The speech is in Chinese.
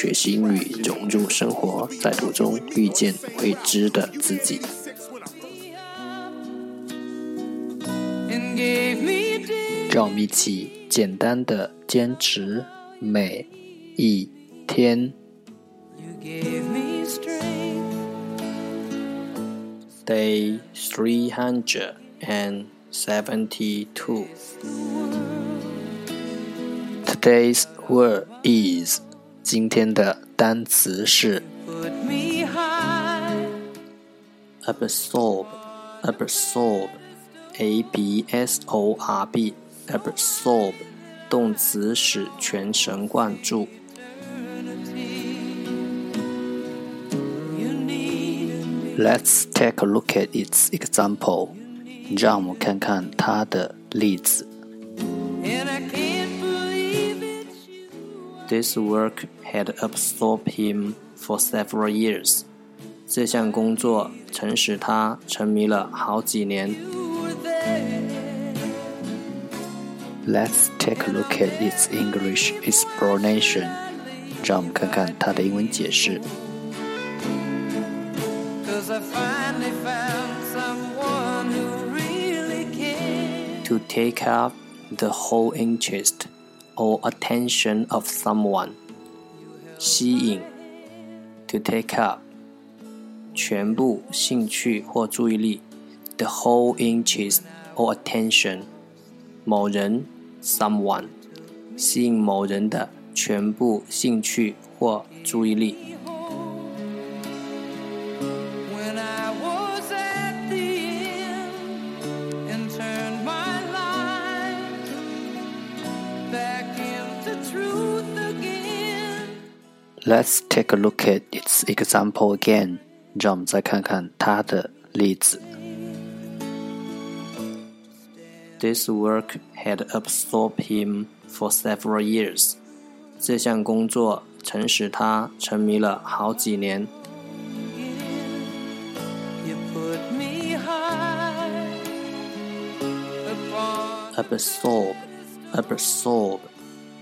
学习英语融入生活，在途中遇见未知的自己。让我们一起简单的坚持每一天。Day three hundred and seventy-two. Today's word is 今天的单词是 absorb, absorb, a b s o r b, absorb，动词使全神贯注。Let's take a look at its example. 让我们看看它的例子。This work had absorbed him for several years. 这项工作曾使他沉迷了好几年。Let's take a look at its English explanation. 让我们看看它的英文解释。To take up the whole interest or attention of someone，吸引。To take up，全部兴趣或注意力。The whole interest or attention，某人，someone，吸引某人的全部兴趣或注意力。 Let's take a look at its example again. 让我们再看看它的例子。This work had absorbed him for several years. 这项工作曾使他沉迷了好几年。Absorb, absorb.